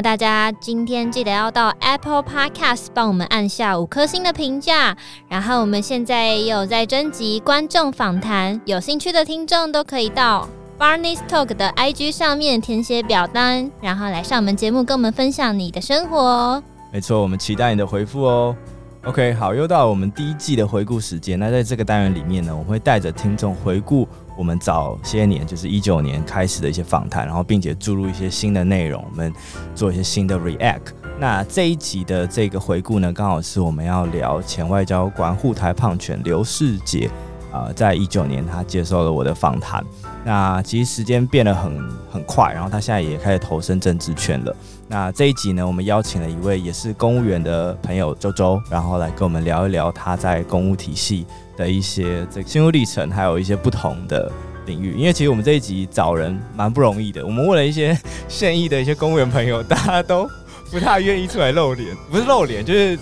大家今天记得要到 Apple Podcast 帮我们按下五颗星的评价。然后我们现在也有在征集观众访谈，有兴趣的听众都可以到 Barney's Talk 的 IG 上面填写表单，然后来上我们节目跟我们分享你的生活。没错，我们期待你的回复哦。OK，好，又到我们第一季的回顾时间。那在这个单元里面呢，我们会带着听众回顾我们早些年，就是一九年开始的一些访谈，然后并且注入一些新的内容，我们做一些新的 React。那这一集的这个回顾呢，刚好是我们要聊前外交官护台胖犬刘世杰啊、在一九年他接受了我的访谈。那其实时间变得很很快，然后他现在也开始投身政治圈了。那这一集呢，我们邀请了一位也是公务员的朋友周周，然后来跟我们聊一聊他在公务体系的一些这个心路历程，还有一些不同的领域。因为其实我们这一集找人蛮不容易的，我们问了一些 现役的一些公务员朋友，大家都不太愿意出来露脸，不是露脸，就是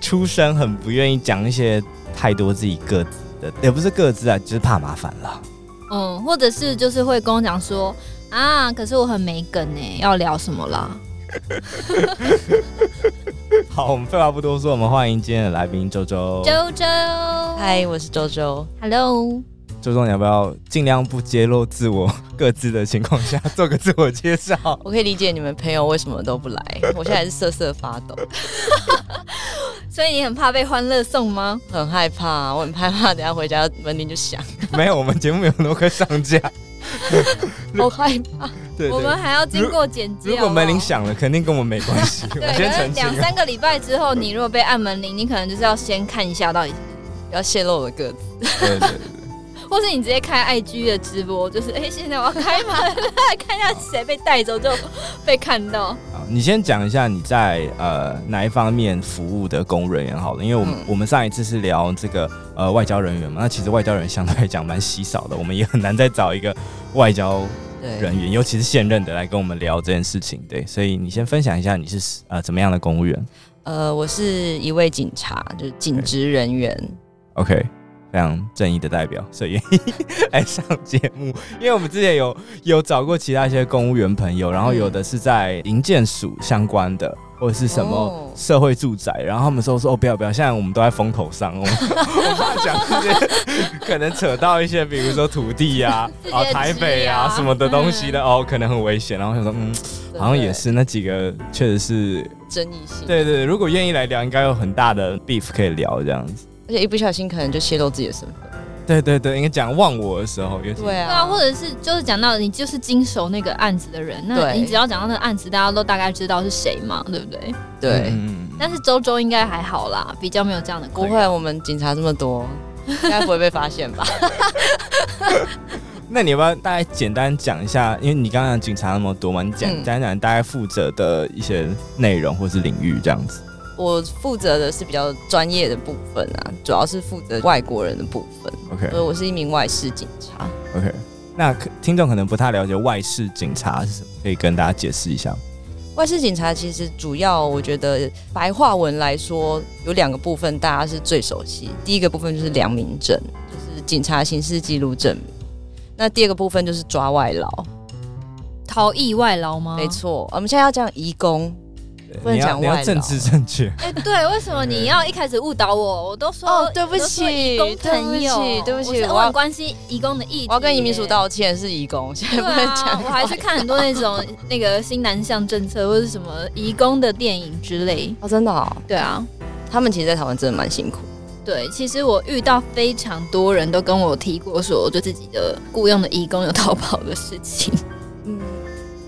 出声很不愿意讲一些太多自己各自的，也不是各自啊，就是怕麻烦了。嗯，或者是就是会跟我讲说啊，可是我很没梗呢，要聊什么啦？好，我们废话不多说，我们欢迎今天的来宾周周。周周，嗨，我是周周。Hello，周周，你要不要尽量不揭露自我各自的情况下 做个自我介绍？我可以理解你们朋友为什么都不来，我现在是瑟瑟发抖。所以你很怕被欢乐送吗？很害怕，我很害怕，等下回家门铃就响。没有，我们节目没有那么快上架。好害怕。对，我们还要经过剪辑。如果门铃响了，肯定跟我们没关系。对，可能两三个礼拜之后，你如果被按门铃，你可能就是要先看一下到底要泄露我的个子。对对对。或是你直接开 IG 的直播，就是哎、欸，现在我要开门，看一下谁被带走就被看到。好，你先讲一下你在呃哪一方面服务的公务人员好了，因为我们、嗯、我们上一次是聊这个呃外交人员嘛，那其实外交人员相对来讲蛮稀少的，我们也很难再找一个外交人员，尤其是现任的来跟我们聊这件事情。对，所以你先分享一下你是呃怎么样的公务员？呃，我是一位警察，就是警职人员。OK。非常正义的代表，所以愿 意来上节目。因为我们之前有有找过其他一些公务员朋友，然后有的是在营建署相关的，或者是什么社会住宅，然后他们说说哦不要不要，现在我们都在风头上，我们 我怕讲这些可能扯到一些，比如说土地呀、啊、啊台北啊什么的东西的、嗯、哦，可能很危险。然后想说嗯，好像也是那几个确实是争议性。对对，如果愿意来聊，应该有很大的 beef 可以聊这样子。而且一不小心可能就泄露自己的身份。对对对，应该讲忘我的时候，也是，对啊，或者是就是讲到你就是经手那个案子的人，那你只要讲到那个案子，大家都大概知道是谁嘛，对不对？对。嗯、但是周周应该还好啦，比较没有这样的。不会，我们警察这么多，应该不会被发现吧？那你要不要大概简单讲一下？因为你刚刚警察那么多嘛，你简单讲大概负责的一些内容或是领域这样子。我负责的是比较专业的部分啊，主要是负责外国人的部分。OK，所以我是一名外事警察。OK，那听众可能不太了解外事警察是什么，可以跟大家解释一下。外事警察其实主要，我觉得白话文来说有两个部分，大家是最熟悉。第一个部分就是良民证，就是警察刑事记录证明。那第二个部分就是抓外劳，逃逸外劳吗？没错，我们现在要讲移工。不能讲外劳，政治正确。哎、欸，对，为什么你要一开始误导我？我都说哦，对不起，移工朋友，对不起，对不起，我很关心移工的意义。我要跟移民署道歉，是移工，现在不能讲、啊。我还去看很多那种那个新南向政策或者什么移工的电影之类。哦，真的、哦？对啊，他们其实，在台湾真的蛮辛苦。对，其实我遇到非常多人都跟我提过，说对自己的雇佣的移工有逃跑的事情。嗯，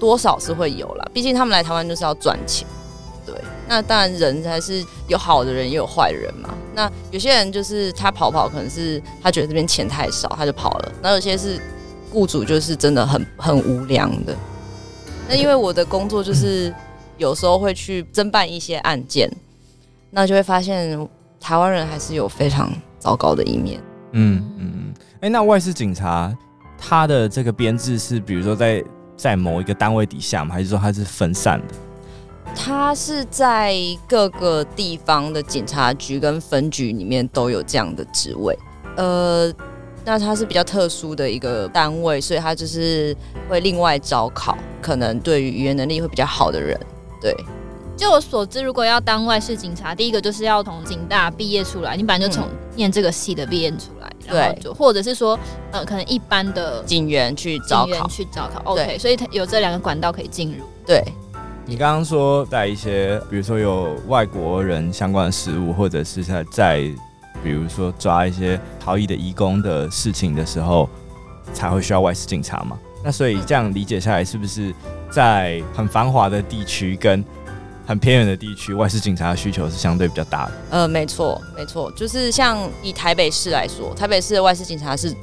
多少是会有啦，毕竟他们来台湾就是要赚钱。那当然，人还是有好的人，也有坏人嘛。那有些人就是他跑跑，可能是他觉得这边钱太少，他就跑了。那有些是雇主，就是真的很很无良的。那因为我的工作就是有时候会去侦办一些案件，那就会发现台湾人还是有非常糟糕的一面。嗯嗯嗯。哎、那外事警察他的这个编制是，比如说在在某一个单位底下吗？还是说他是分散的？他是在各个地方的警察局跟分局里面都有这样的职位，呃，那他是比较特殊的一个单位，所以他就是会另外招考，可能对于语言能力会比较好的人，对。就我所知，如果要当外事警察，第一个就是要从警大毕业出来，你本来就从念这个系的毕业出来，对、嗯，就或者是说，呃，可能一般的警员去招考，去招考，OK，所以他有这两个管道可以进入。对，你刚刚说在一些，比如说有外国人相关的事务，或者是在在，比如说抓一些逃逸的移工的事情的时候，才会需要外事警察嘛？那所以这样理解下来，是不是在很繁华的地区跟很偏远的地区，外事警察的需求是相对比较大的。呃，没错，没错，就是像以台北市来说，台北市的外事警察是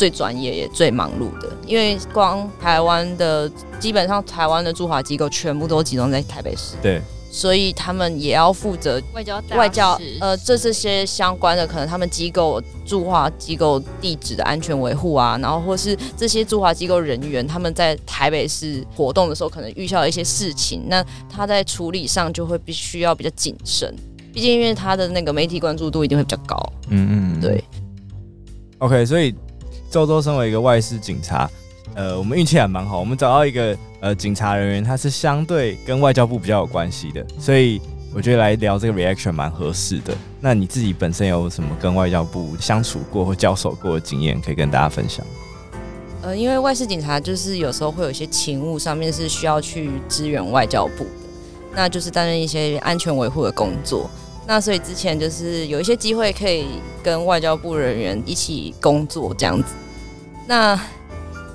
最专业也最忙碌的，因为光台湾的基本上台湾的驻华机构全部都集中在台北市。对。所以他们也要负责外交外交，呃，这这些相关的可能他们机构驻华机构地址的安全维护啊，然后或是这些驻华机构人员他们在台北市活动的时候，可能遇到一些事情，那他在处理上就会必须要比较谨慎，毕竟因为他的那个媒体关注度一定会比较高。嗯嗯，对。OK，所以周周身为一个外事警察。呃，我们运气还蛮好，我们找到一个呃警察人员，他是相对跟外交部比较有关系的，所以我觉得来聊这个 reaction 蛮合适的。那你自己本身有什么跟外交部相处过或交手过的经验，可以跟大家分享？呃，因为外事警察就是有时候会有一些勤务上面是需要去支援外交部的，那就是担任一些安全维护的工作。那所以之前就是有一些机会可以跟外交部人员一起工作这样子。那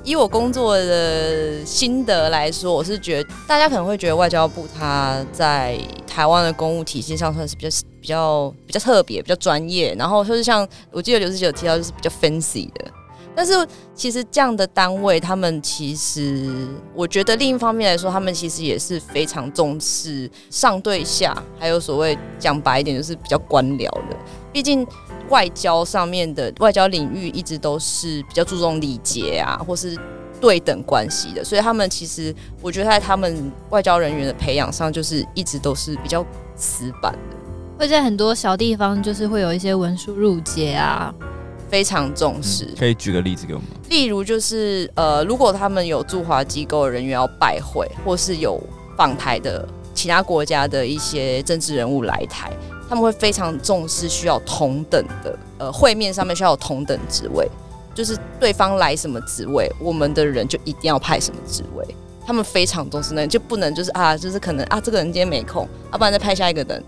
以我工作的心得来说，我是觉得大家可能会觉得外交部它在台湾的公务体系上算是比较比较比较特别、比较专业，然后就是像我记得刘师姐有提到，就是比较 fancy 的。但是其实这样的单位，他们其实我觉得另一方面来说，他们其实也是非常重视上对下，还有所谓讲白一点就是比较官僚的，毕竟。外交上面的外交领域一直都是比较注重礼节啊，或是对等关系的，所以他们其实我觉得在他们外交人员的培养上，就是一直都是比较死板的。会在很多小地方，就是会有一些文书入节啊，非常重视。可以举个例子给我们？例如就是呃，如果他们有驻华机构的人员要拜会，或是有访台的其他国家的一些政治人物来台。他们会非常重视需要同等的，呃，会面上面需要有同等职位，就是对方来什么职位，我们的人就一定要派什么职位。他们非常重视那，就不能就是啊，就是可能啊，这个人今天没空，要、啊、不然再派下一个人，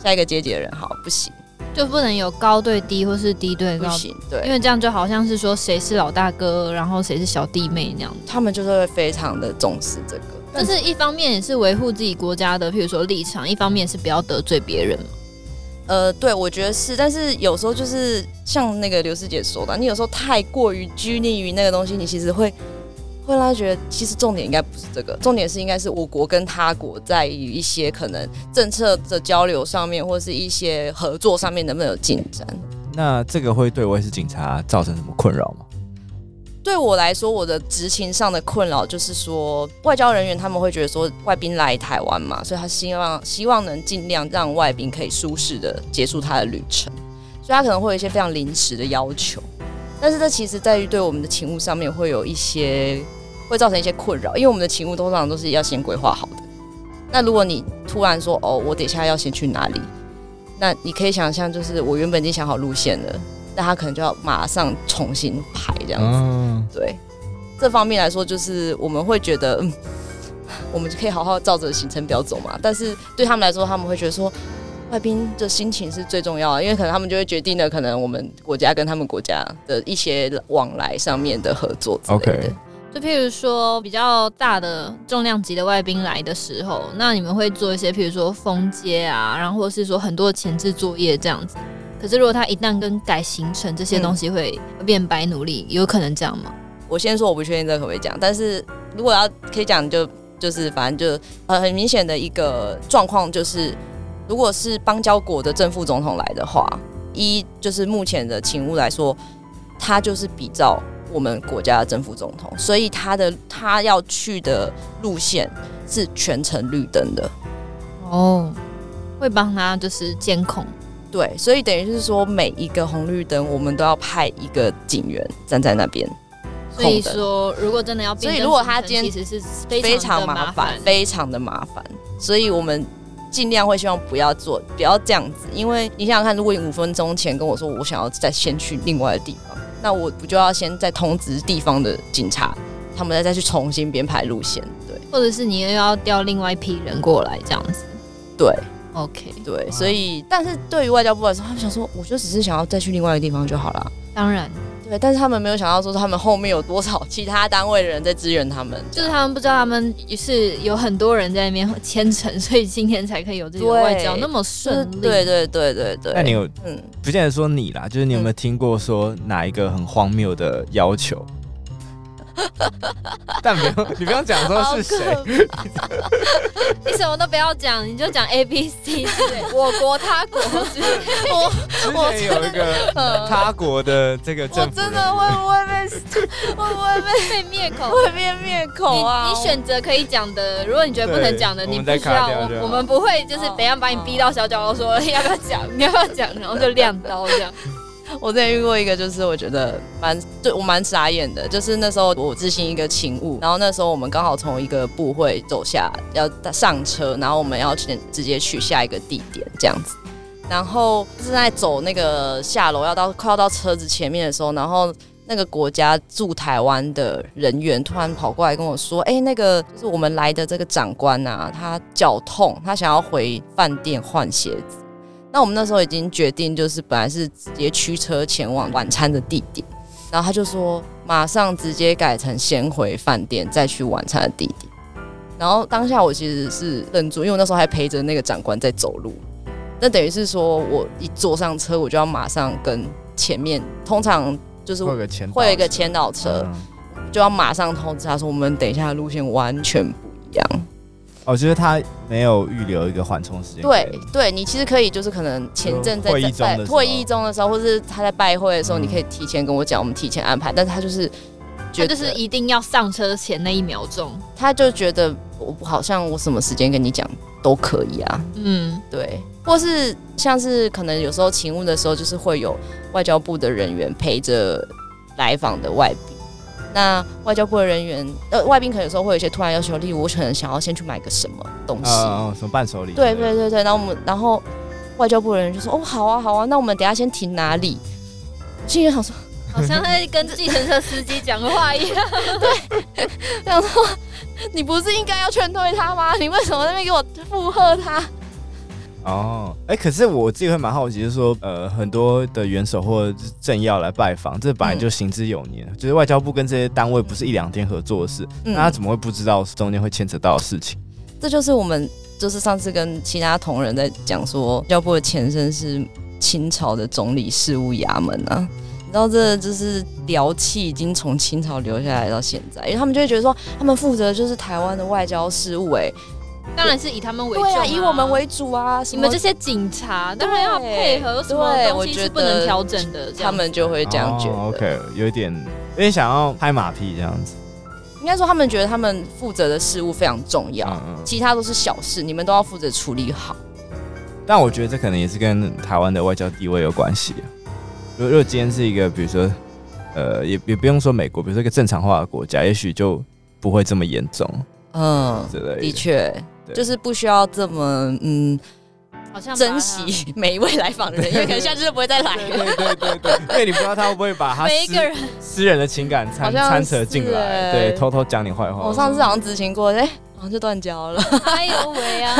下一个阶级的人，好，不行，就不能有高对低或是低对高，不行，对，因为这样就好像是说谁是老大哥，然后谁是小弟妹那样。他们就是会非常的重视这个，但是一方面也是维护自己国家的，譬如说立场，一方面是不要得罪别人。呃，对，我觉得是，但是有时候就是像那个刘师姐说的，你有时候太过于拘泥于那个东西，你其实会会让他觉得，其实重点应该不是这个，重点是应该是我国跟他国在于一些可能政策的交流上面，或是一些合作上面能不能有进展。那这个会对我也是警察造成什么困扰吗？对我来说，我的执勤上的困扰就是说，外交人员他们会觉得说，外宾来台湾嘛，所以他希望希望能尽量让外宾可以舒适的结束他的旅程，所以他可能会有一些非常临时的要求。但是这其实在于对我们的勤务上面会有一些会造成一些困扰，因为我们的勤务通常都是要先规划好的。那如果你突然说哦，我等一下要先去哪里，那你可以想象，就是我原本已经想好路线了。那他可能就要马上重新排这样子，哦、对，这方面来说，就是我们会觉得，嗯，我们就可以好好照着行程表走嘛。但是对他们来说，他们会觉得说，外宾的心情是最重要的，因为可能他们就会决定了，可能我们国家跟他们国家的一些往来上面的合作之类的。Okay. 就譬如说，比较大的重量级的外宾来的时候，那你们会做一些，譬如说封街啊，然后或是说很多前置作业这样子。可是，如果他一旦更改行程，这些东西会变白努力，嗯，有可能这样吗？我先说，我不确定这可不可以讲。但是如果要可以讲，就就是反正就呃很明显的一个状况，就是如果是邦交国的正副总统来的话，一就是目前的勤务来说，他就是比照我们国家的政府总统，所以他的他要去的路线是全程绿灯的。哦，会帮他就是监控。对，所以等于是说，每一个红绿灯，我们都要派一个警员站在那边。所以说，如果真的要，所以如果他今天其实是非常麻烦，非常的麻烦，所以我们尽量会希望不要做，不要这样子。因为你想想看，如果你五分钟前跟我说我想要再先去另外的地方，那我不就要先再通知地方的警察，他们再再去重新编排路线，对，或者是你又要调另外一批人过来这样子，对。OK，对，所以，但是对于外交部来说，他们想说，我就只是想要再去另外一个地方就好了。当然，对，但是他们没有想到说，他们后面有多少其他单位的人在支援他们，就是他们不知道他们是有很多人在那边牵扯，所以今天才可以有这个外交那么顺利。对对对对对。那你有，嗯，不见得说你啦，就是你有没有听过说哪一个很荒谬的要求？但不用，你不用讲说是谁，你什么都不要讲，你就讲 A B C 对，我国他国是，我之前有一个他国的这个政府，我真的会不会被会不会被被灭口？会被灭口啊！你选择可以讲的，如果你觉得不能讲的，你不需要，我我们不会就是等下把你逼到小角落，说要不要讲，你要不要讲，然后就亮刀这样。我之前遇过一个，就是我觉得蛮对我蛮傻眼的，就是那时候我执行一个勤务，然后那时候我们刚好从一个部会走下，要上车，然后我们要去直接去下一个地点这样子，然后正在走那个下楼要到快要到车子前面的时候，然后那个国家驻台湾的人员突然跑过来跟我说：“哎，那个就是我们来的这个长官啊，他脚痛，他想要回饭店换鞋子。”那我们那时候已经决定，就是本来是直接驱车前往晚餐的地点，然后他就说马上直接改成先回饭店再去晚餐的地点。然后当下我其实是愣住，因为我那时候还陪着那个长官在走路。那等于是说我一坐上车，我就要马上跟前面，通常就是会有一个前导车，就要马上通知他说我们等一下的路线完全不一样。我觉得他没有预留一个缓冲时间。对，对你其实可以，就是可能前阵在在会议中的时候，或者是他在拜会的时候，你可以提前跟我讲，我们提前安排。但是他就是觉得就是一定要上车前那一秒钟，他就觉得我好像我什么时间跟你讲都可以啊。嗯，对，或是像是可能有时候勤务的时候，就是会有外交部的人员陪着来访的外宾。那外交部的人员，呃，外宾可能有时候会有一些突然要求，例如我可能想要先去买个什么东西，呃、什么伴手礼？对对对对，然后我们，然后外交部的人就说，哦，好啊好啊，那我们等下先停哪里？心里想说，好像在跟计程车司机讲话一样，对，想说你不是应该要劝退他吗？你为什么在那边给我附和他？哦，哎、欸，可是我自己会蛮好奇，就是说，呃，很多的元首或者政要来拜访，这本来就行之有年，嗯、就是外交部跟这些单位不是一两天合作的事，嗯、那他怎么会不知道中间会牵扯到的事情？这就是我们就是上次跟其他同仁在讲说，外交部的前身是清朝的总理事务衙门啊，你知道这就是僚气已经从清朝留下来到现在，因为他们就会觉得说，他们负责就是台湾的外交事务、欸，哎。当然是以他们为主，对啊，以我们为主啊！你们这些警察当然要配合，有什么东西是不能调整的？他们就会这样觉得。Oh, OK，有一点有点想要拍马屁这样子。应该说，他们觉得他们负责的事物非常重要，嗯嗯，其他都是小事，你们都要负责处理好。但我觉得这可能也是跟台湾的外交地位有关系啊。如果今天是一个，比如说，呃，也也不用说美国，比如说一个正常化的国家，也许就不会这么严重。嗯，的确。就是不需要这么嗯，好像珍惜 每一位来访的人，因为可能下次就不会再来了。对对对对，因为你不知道他会不会把他每一个人私人的情感掺掺扯进来，对，偷偷讲你坏话。我上次好像执行过，哎，好像就断交了。哎呦喂啊！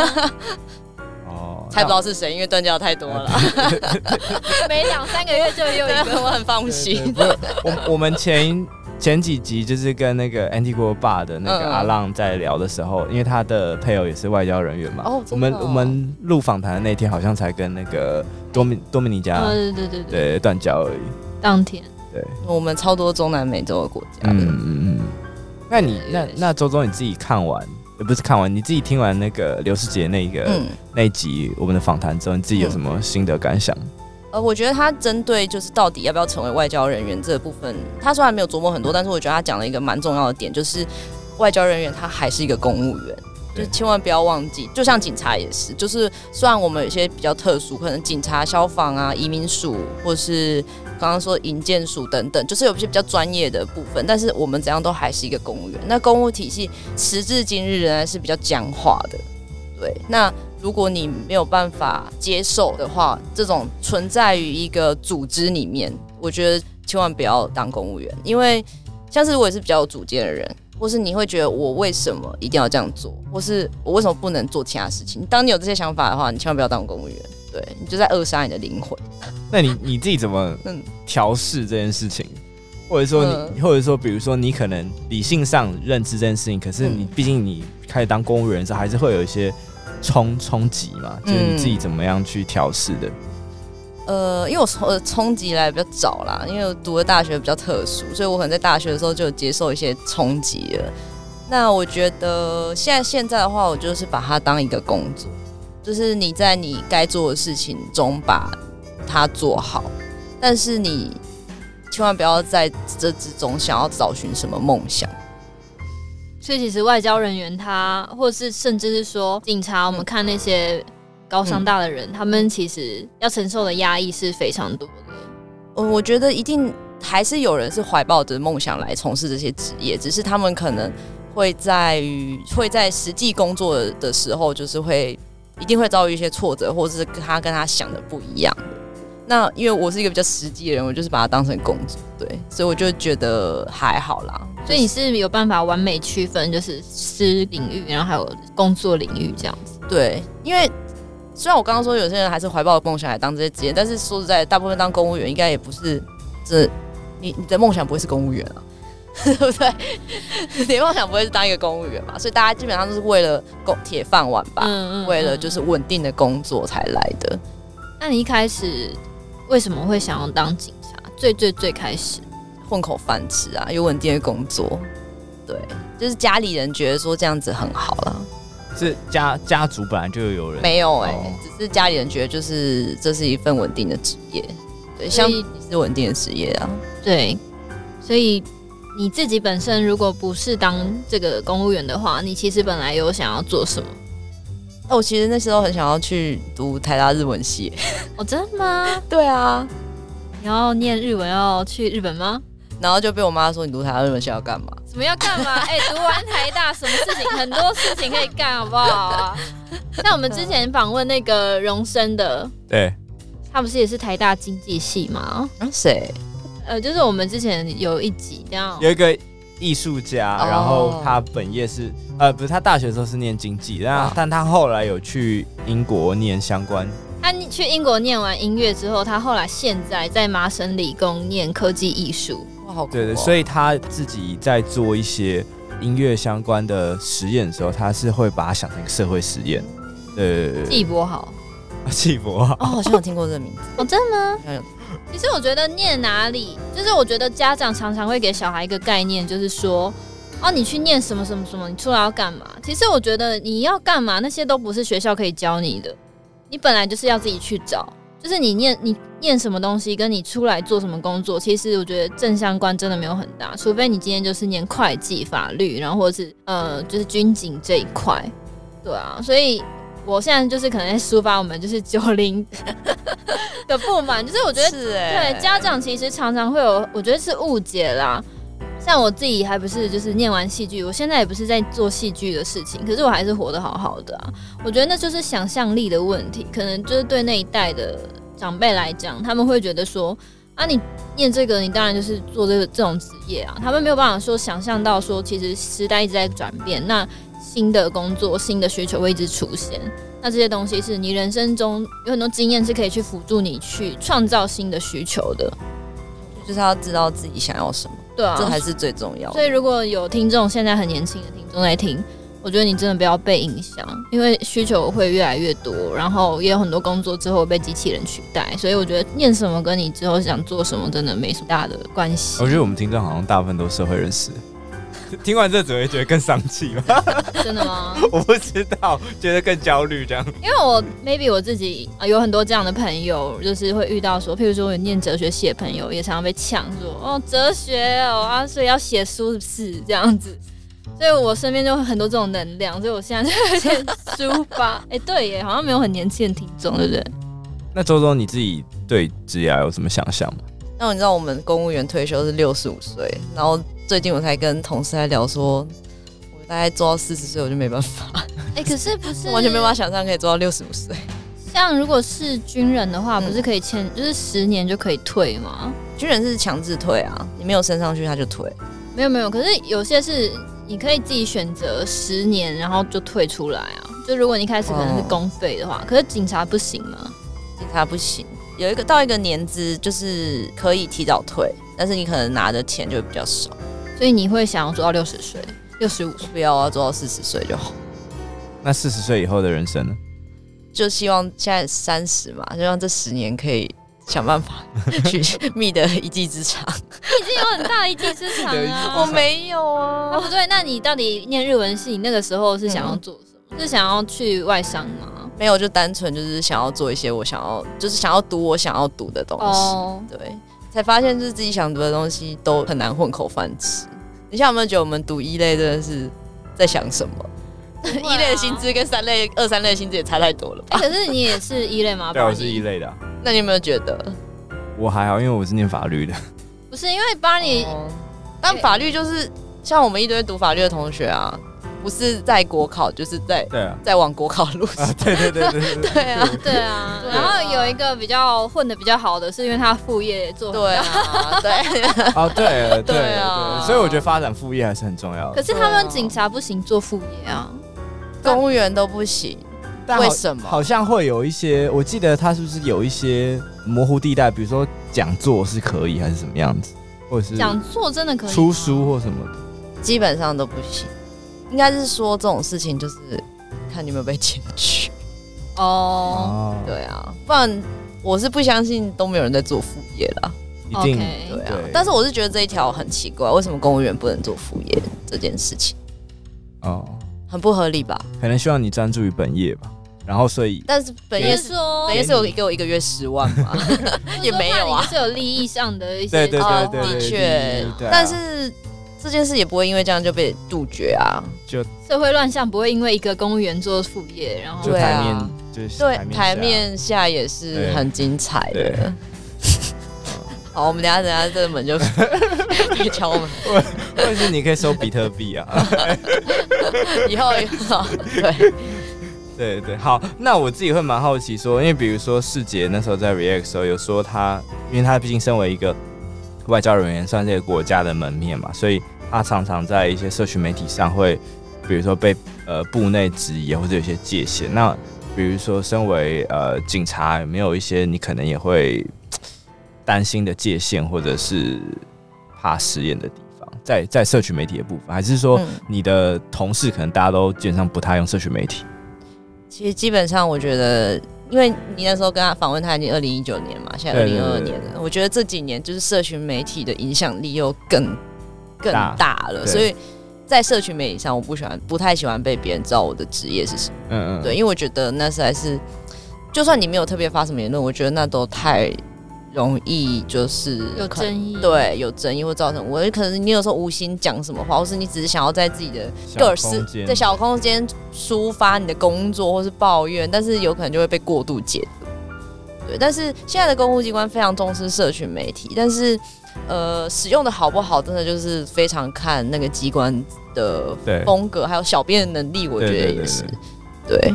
哦，猜不到是谁，因为断交太多了。每两三个月就有一个，我很放心。我我们前。前几集就是跟那个 Antigua 爸的那个阿浪在聊的时候，嗯、因为他的配偶也是外交人员嘛。哦，我们我们录访谈的那天，好像才跟那个多米多米尼加，对对对对，断交而已。当天，对，我们超多中南美洲的国家。嗯嗯嗯。那你那那周周你自己看完，也不是看完，你自己听完那个刘世杰那个、嗯、那一集我们的访谈之后，你自己有什么心得感想？嗯呃，我觉得他针对就是到底要不要成为外交人员这个部分，他虽然没有琢磨很多，但是我觉得他讲了一个蛮重要的点，就是外交人员他还是一个公务员，就是千万不要忘记。就像警察也是，就是虽然我们有些比较特殊，可能警察、消防啊、移民署，或是刚刚说营建署等等，就是有一些比较专业的部分，但是我们怎样都还是一个公务员。那公务体系时至今日仍然是比较僵化的。对，那如果你没有办法接受的话，这种存在于一个组织里面，我觉得千万不要当公务员，因为。像是我也是比较有主见的人，或是你会觉得我为什么一定要这样做，或是我为什么不能做其他事情？当你有这些想法的话，你千万不要当公务员，对，你就在扼杀你的灵魂。那你你自己怎么调试这件事情？或者说你，或者说，比如说你可能理性上认知这件事情，可是你毕竟你开始当公务员的时候，还是会有一些冲冲击嘛？就是你自己怎么样去调试的？呃，因为我冲冲击来比较早啦，因为我读的大学比较特殊，所以我可能在大学的时候就有接受一些冲击了。那我觉得现在现在的话，我就是把它当一个工作，就是你在你该做的事情中把它做好，但是你千万不要在这之中想要找寻什么梦想。所以其实外交人员他，或是甚至是说警察，我们看那些。高商大的人，嗯、他们其实要承受的压抑是非常多的。嗯，我觉得一定还是有人是怀抱着梦想来从事这些职业，只是他们可能会在于会在实际工作的时候，就是会一定会遭遇一些挫折，或者是他跟他想的不一样。那因为我是一个比较实际的人，我就是把它当成工作，对，所以我就觉得还好啦。所以你是有办法完美区分，就是私领域，然后还有工作领域这样子。对，因为。虽然我刚刚说有些人还是怀抱梦想来当这些职业，但是说实在，大部分当公务员应该也不是这，你你的梦想不会是公务员啊，对不对？你的梦想不会是当一个公务员嘛？所以大家基本上都是为了工铁饭碗吧，嗯嗯，为了就是稳定的工作才来的。那你一开始为什么会想要当警察？最最最开始混口饭吃啊，有稳定的工作，对，就是家里人觉得说这样子很好了。是家家族本来就有人没有哎、欸，哦、只是家里人觉得就是这是一份稳定的职业，对，像你是稳定的职业啊，对，所以你自己本身如果不是当这个公务员的话，你其实本来有想要做什么？哦，我其实那时候很想要去读台大日文系，哦，真的吗？对啊，你要念日文要去日本吗？然后就被我妈说，你读台大日文系要干嘛？什么要干嘛？哎、欸，读完台大，什么事情很多事情可以干，好不好啊？像我们之前访问那个荣生的，对，他不是也是台大经济系吗？啊，谁？呃，就是我们之前有一集这样，有一个艺术家，然后他本业是呃，不是他大学的时候是念经济，但哇但他后来有去英国念相关。他去英国念完音乐之后，他后来现在在麻省理工念科技艺术。对对，所以他自己在做一些音乐相关的实验的时候，他是会把它想成一个社会实验。呃，季博好，季博好，哦，好像有听过这个名字。哦，真的吗？其实我觉得念哪里，就是我觉得家长常常会给小孩一个概念，就是说，哦，你去念什么什么什么，你出来要干嘛？其实我觉得你要干嘛，那些都不是学校可以教你的，你本来就是要自己去找。就是你念你念什么东西，跟你出来做什么工作，其实我觉得正相关真的没有很大，除非你今天就是念会计、法律，然后或者是呃就是军警这一块，对啊，所以我现在就是可能在抒发我们就是九零的不满，就是我觉得对家长其实常常会有，我觉得是误解啦。像我自己还不是就是念完戏剧，我现在也不是在做戏剧的事情，可是我还是活得好好的啊。我觉得那就是想象力的问题，可能就是对那一代的长辈来讲，他们会觉得说啊，你念这个，你当然就是做这个这种职业啊。他们没有办法说想象到说，其实时代一直在转变，那新的工作、新的需求会一直出现。那这些东西是你人生中有很多经验是可以去辅助你去创造新的需求的，就是要知道自己想要什么。对啊，这还是最重要的。所以如果有听众现在很年轻的听众在听，我觉得你真的不要被影响，因为需求会越来越多，然后也有很多工作之后被机器人取代。所以我觉得念什么跟你之后想做什么真的没什么大的关系。我觉得我们听众好像大部分都是社会人士。听完这只会觉得更丧气吗？真的吗？我不知道，觉得更焦虑这样。因为我 maybe 我自己啊有很多这样的朋友，就是会遇到说，譬如说我念哲学系的朋友，也常常被呛说哦哲学哦啊，所以要写书是不是这样子？所以我身边就很多这种能量，所以我现在就有点抒发。哎、欸，对耶，好像没有很年轻的听众，对不对？那周周你自己对职业有什么想象吗？那你知道我们公务员退休是六十五岁，然后最近我才跟同事在聊说，我大概做到四十岁我就没办法。哎、欸，可是不是 完全没办法想象可以做到六十五岁。像如果是军人的话，不是可以签，就是十年就可以退吗？军人是强制退啊，你没有升上去他就退。没有没有，可是有些是你可以自己选择十年，然后就退出来啊。就如果你一开始可能是公费的话，可是警察不行吗？警察不行，有一个到一个年资就是可以提早退，但是你可能拿的钱就会比较少。所以你会想要做到六十岁、六十五岁，不要啊，做到四十岁就好。那四十岁以后的人生呢？就希望现在三十嘛，希望这十年可以想办法 去 觅得一技之长。你已经有很大一技之长啊！我没有啊。啊，不对，那你到底念日文系？你那个时候是想要做什么？嗯、是想要去外商吗？没有，就单纯就是想要做一些我想要，就是想要读我想要读的东西。哦、对，才发现就是自己想读的东西都很难混口饭吃。你像有没有觉得我们读一类真的是在想什么？啊、一类的薪资跟三类、二三类的薪资也差太多了吧？欸、可是你也是一类吗？对，我是一类的、啊。那你有没有觉得？我还好，因为我是念法律的。不是因为巴尼、哦，但法律就是像我们一堆读法律的同学啊，不是在国考，就是在对啊，在往国考路上、啊。对对对对对，啊，对啊。然后有一个比较混的比较好的，是因为他副业做对啊，对。哦，对 对啊，所以我觉得发展副业还是很重要的。可是他们警察不行做副业啊。公务员都不行，但为什么？好像会有一些，我记得他是不是有一些模糊地带？比如说讲座是可以，还是什么样子？或者是讲座真的可以出书或什么的？基本上都不行。应该是说这种事情就是看你有没有被检举哦。对啊，不然我是不相信都没有人在做副业啦。一定 Okay. 对啊。对但是我是觉得这一条很奇怪，为什么公务员不能做副业这件事情？哦。很不合理吧？可能希望你专注于本业吧，然后所以，但是本业是本业是有给我一个月十万嘛？也没有啊，是有利益上的一些，对对对对，的确，但是这件事也不会因为这样就被杜绝啊，就社会乱象不会因为一个公务员做副业，然后就台面就是对台面下也是很精彩的。好，我们等下等下这个门就别敲门，或者是你可以收比特币啊。以后以后，对对对，好。那我自己会蛮好奇说，因为比如说世杰那时候在 React 的时候有说他，因为他毕竟身为一个外交人员，算是这个国家的门面嘛，所以他常常在一些社群媒体上会，比如说被呃部内质疑或者有些界限。那比如说身为呃警察，有没有一些你可能也会？担心的界限，或者是怕实验的地方，在在社群媒体的部分，还是说你的同事可能大家都基本上不太用社群媒体？其实基本上，我觉得，因为你那时候跟他访问，他已经二零一九年嘛，现在二零二二年了。我觉得这几年就是社群媒体的影响力又更更大了，所以在社群媒体上，我不喜欢，不太喜欢被别人知道我的职业是什么。嗯嗯，对，因为我觉得那实在是，就算你没有特别发什么言论，我觉得那都太。容易就是有争议，对，有争议会造成我可能你有时候无心讲什么话，或是你只是想要在自己的个私在小空间抒发你的工作或是抱怨，但是有可能就会被过度解读。对，但是现在的公务机关非常重视社群媒体，但是呃，使用的好不好，真的就是非常看那个机关的风格，还有小编的能力，我觉得也是，对。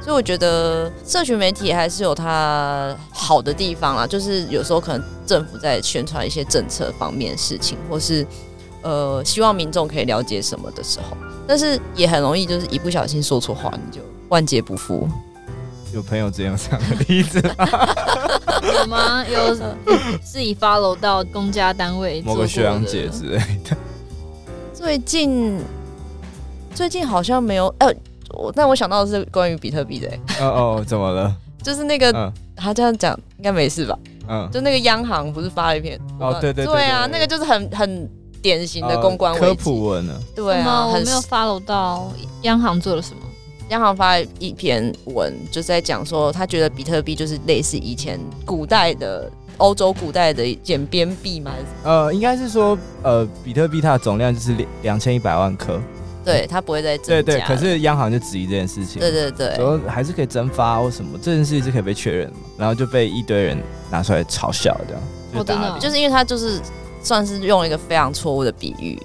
对所以我觉得社群媒体还是有它好的地方啦，就是有时候可能政府在宣传一些政策方面的事情，或是呃希望民众可以了解什么的时候，但是也很容易就是一不小心说错话，你就万劫不复。有朋友这样这样的例子吗？有吗？有自己 follow 到公家单位某个学长姐之类的。最近最近好像没有，呃。我但我想到的是关于比特币的。哦哦，怎么了？就是那个，他这样讲应该没事吧？嗯，就那个央行不是发了一篇？哦，对对对啊，那个就是很很典型的公关科普文呢。对啊，我没有 follow 到央行做了什么。央行发了一篇文，就是在讲说，他觉得比特币就是类似以前古代的欧洲古代的简编币嘛？呃，应该是说，呃，比特币它的总量就是两两千一百万颗。对他不会再增加。对对，可是央行就质疑这件事情。对对对，说还是可以增发或什么，这件事情是可以被确认的，然后就被一堆人拿出来嘲笑，这样就打、哦。就是因为他就是算是用了一个非常错误的比喻，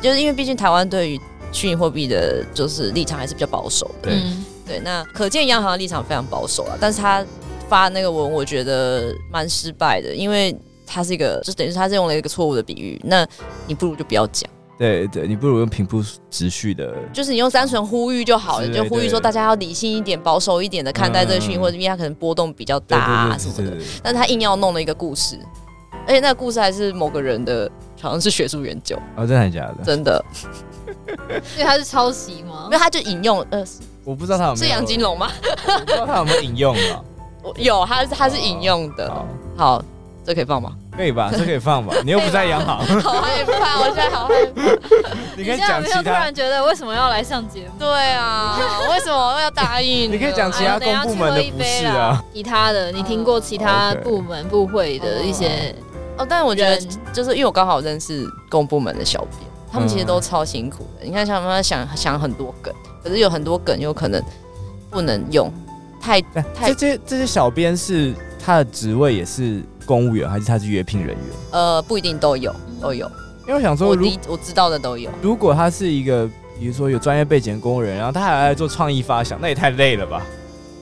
就是因为毕竟台湾对于虚拟货币的，就是立场还是比较保守的。对、嗯、对，那可见央行的立场非常保守啊，但是他发那个文，我觉得蛮失败的，因为他是一个，就等于是他是用了一个错误的比喻，那你不如就不要讲。对对，你不如用平铺直叙的，就是你用单纯呼吁就好了，就呼吁说大家要理性一点、保守一点的看待这个讯息，或者因为它可能波动比较大啊什么的。但是他硬要弄了一个故事，而且那个故事还是某个人的，好像是学术研究。哦，真的假的？真的。所以他是抄袭吗？因为他就引用呃，我不知道他有没有是杨金龙吗？我不知道他有没有引用啊？有，他他是引用的。好，好，这可以放吗？可以吧，这可以放吧？你又不在央行，好害怕，我现在好害怕。你可以讲其他。突然觉得为什么要来上节目？对啊，为什么要答应？你可以讲其他公部门的不是啊？其他的，你听过其他部门部会的一些？哦，但是我觉得，就是因为我刚好认识公部门的小编，他们其实都超辛苦的。你看，像他们想想很多梗，可是有很多梗有可能不能用，太太这些这些小编是他的职位也是。公务员还是他是约聘人员？呃，不一定都有，都有。因为我想说，我我知道的都有。如果他是一个，比如说有专业背景的公务员，然后他还来做创意发想，那也太累了吧？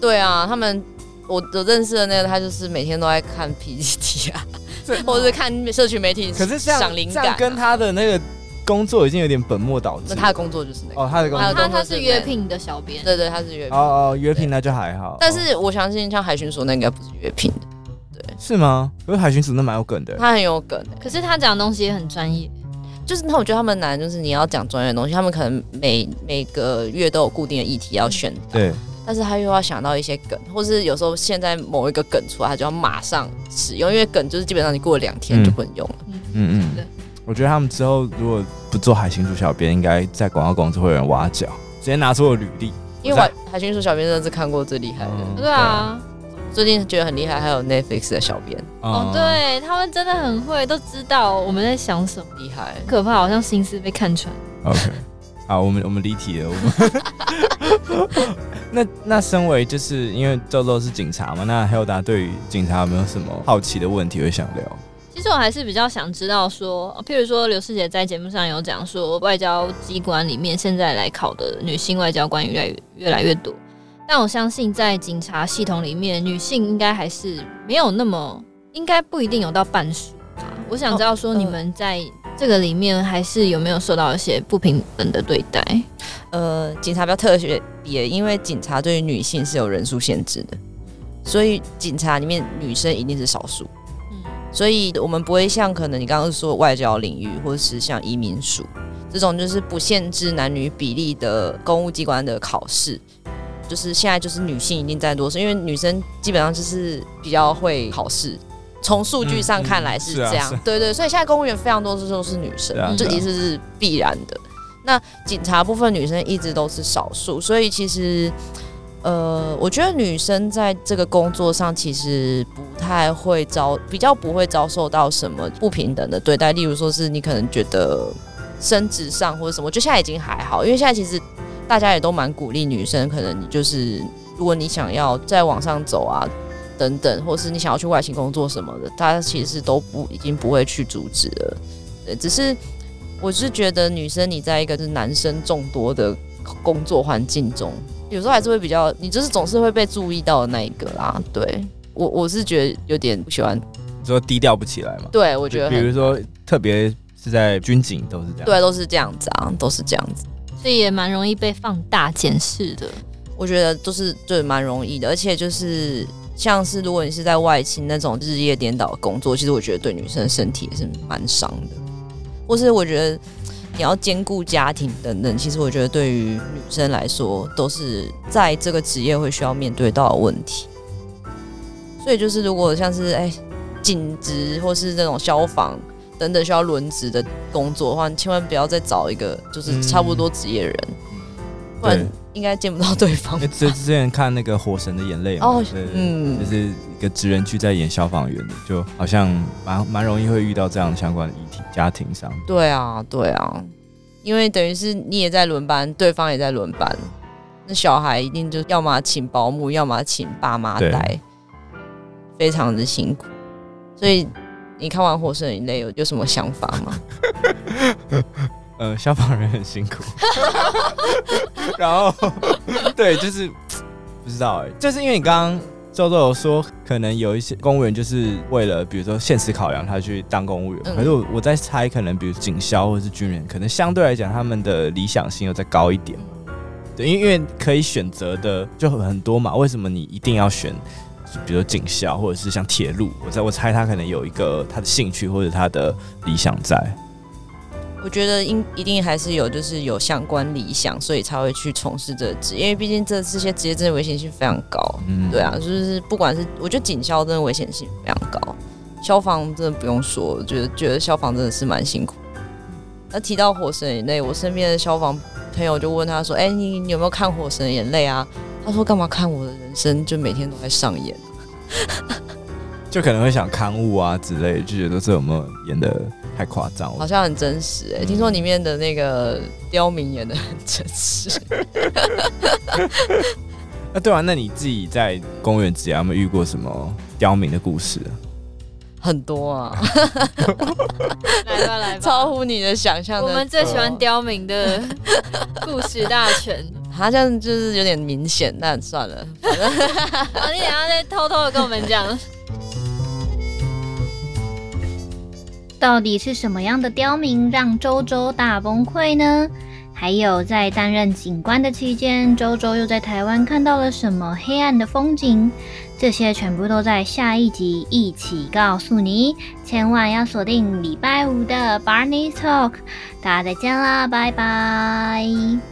对啊，他们我我认识的那个，他就是每天都在看 PPT 啊，或者是看社群媒体，可是这样想灵感、啊，跟他的那个工作已经有点本末倒置。那他的工作就是那个哦，他的工作，他他是约聘的小编，对对，他是约聘。哦哦，约聘那就还好。但是我相信，像海巡所那应该不是约聘的。是吗？可是海巡署那蛮有梗的，他很有梗、欸，可是他讲的东西也很专业。就是那我觉得他们难，就是你要讲专业的东西，他们可能每每个月都有固定的议题要选，对。但是他又要想到一些梗，或是有时候现在某一个梗出来，他就要马上使用，因为梗就是基本上你过了两天就不能用了。嗯嗯，嗯。我觉得他们之后如果不做海巡署小编，应该在广告公司会有人挖角，直接拿出了履历。因为海海巡署小编真的是看过最厉害的、嗯。对啊。最近觉得很厉害，还有 Netflix 的小编哦，对他们真的很会，都知道我们在想什么，厉害，可怕，好像心思被看穿。OK，好，我们我们离题了。我们 那那身为就是因为豆豆是警察嘛，那 Hilda 对于警察有没有什么好奇的问题会想聊？其实我还是比较想知道说，譬如说刘师姐在节目上有讲说，外交机关里面现在来考的女性外交官越来越越来越多。但我相信，在警察系统里面，女性应该还是没有那么，应该不一定有到半数吧。我想知道，说你们在这个里面，还是有没有受到一些不平等的对待？呃，警察比较特别，因为警察对于女性是有人数限制的，所以警察里面女生一定是少数。嗯，所以我们不会像可能你刚刚说外交领域，或者是像移民署这种，就是不限制男女比例的公务机关的考试。就是现在，就是女性一定占多数，因为女生基本上就是比较会考试。从数据上看来是这样，嗯嗯啊、对，对对，所以现在公务员非常多都是女生，这其实是必然的。那警察部分女生一直都是少数，所以其实，呃，我觉得女生在这个工作上其实不太会遭，比较不会遭受到什么不平等的对待。例如说是你可能觉得升职上或者什么，我觉得现在已经还好，因为现在其实。大家也都蛮鼓励女生，可能你就是，如果你想要再往上走啊，等等，或是你想要去外勤工作什么的，大家其实都不已经不会去阻止了。对，只是我是觉得女生你在一个就是男生众多的工作环境中，有时候还是会比较，你就是总是会被注意到的那一个啦。对我我是觉得有点不喜欢，你说低调不起来嘛？对，我觉得，比如说特别是在军警都是这样，对，都是这样子啊，都是这样子。所以也蛮容易被放大检视的，我觉得都是对蛮容易的，而且就是像是如果你是在外勤那种日夜颠倒工作，其实我觉得对女生的身体也是蛮伤的。或是我觉得你要兼顾家庭等等，其实我觉得对于女生来说都是在这个职业会需要面对到的问题。所以就是如果像是哎警职或是那种消防。等等需要轮值的工作的话，你千万不要再找一个就是差不多职业人，嗯、不然应该见不到对方。之之前看那个《火神的眼泪》哦，嗯，就是一个职人剧在演消防员的，就好像蛮蛮容易会遇到这样相关的议题，家庭上。对啊，对啊，因为等于是你也在轮班，对方也在轮班，那小孩一定就要么请保姆，要么请爸妈带，非常的辛苦。所以你看完《火神的眼泪》有有什么想法吗？呃，消防人很辛苦，然后对，就是不知道哎、欸，就是因为你刚刚周周有说，可能有一些公务员就是为了比如说现实考量，他去当公务员。嗯、可是我我在猜，可能比如警消或者是军人，可能相对来讲他们的理想性又再高一点。对，因为因为可以选择的就很多嘛，为什么你一定要选？比如说警校或者是像铁路，我在我猜他可能有一个他的兴趣或者他的理想在。我觉得应一定还是有，就是有相关理想，所以才会去从事这个职业。因为毕竟这这些职业真的危险性非常高。嗯，对啊，就是不管是我觉得警校真的危险性非常高，消防真的不用说，我觉得觉得消防真的是蛮辛苦。那提到《火神眼泪》，我身边的消防朋友就问他说：“哎、欸，你你有没有看《火神眼泪》啊？”他说：“干嘛看我的人生？就每天都在上演，就可能会想刊物啊之类，就觉得这有没有演的太夸张了？好像很真实哎、欸。嗯、听说里面的那个刁民演的很真实。那 对啊，那你自己在公园之有没有遇过什么刁民的故事？很多啊，来吧来吧，超乎你的想象。我们最喜欢刁民的故事大全。好像就是有点明显，但算了。反正你等下再偷偷的跟我们讲，到底是什么样的刁民让周周大崩溃呢？还有在担任警官的期间，周周又在台湾看到了什么黑暗的风景？这些全部都在下一集一起告诉你，千万要锁定礼拜五的 Barney Talk。大家再见啦，拜拜。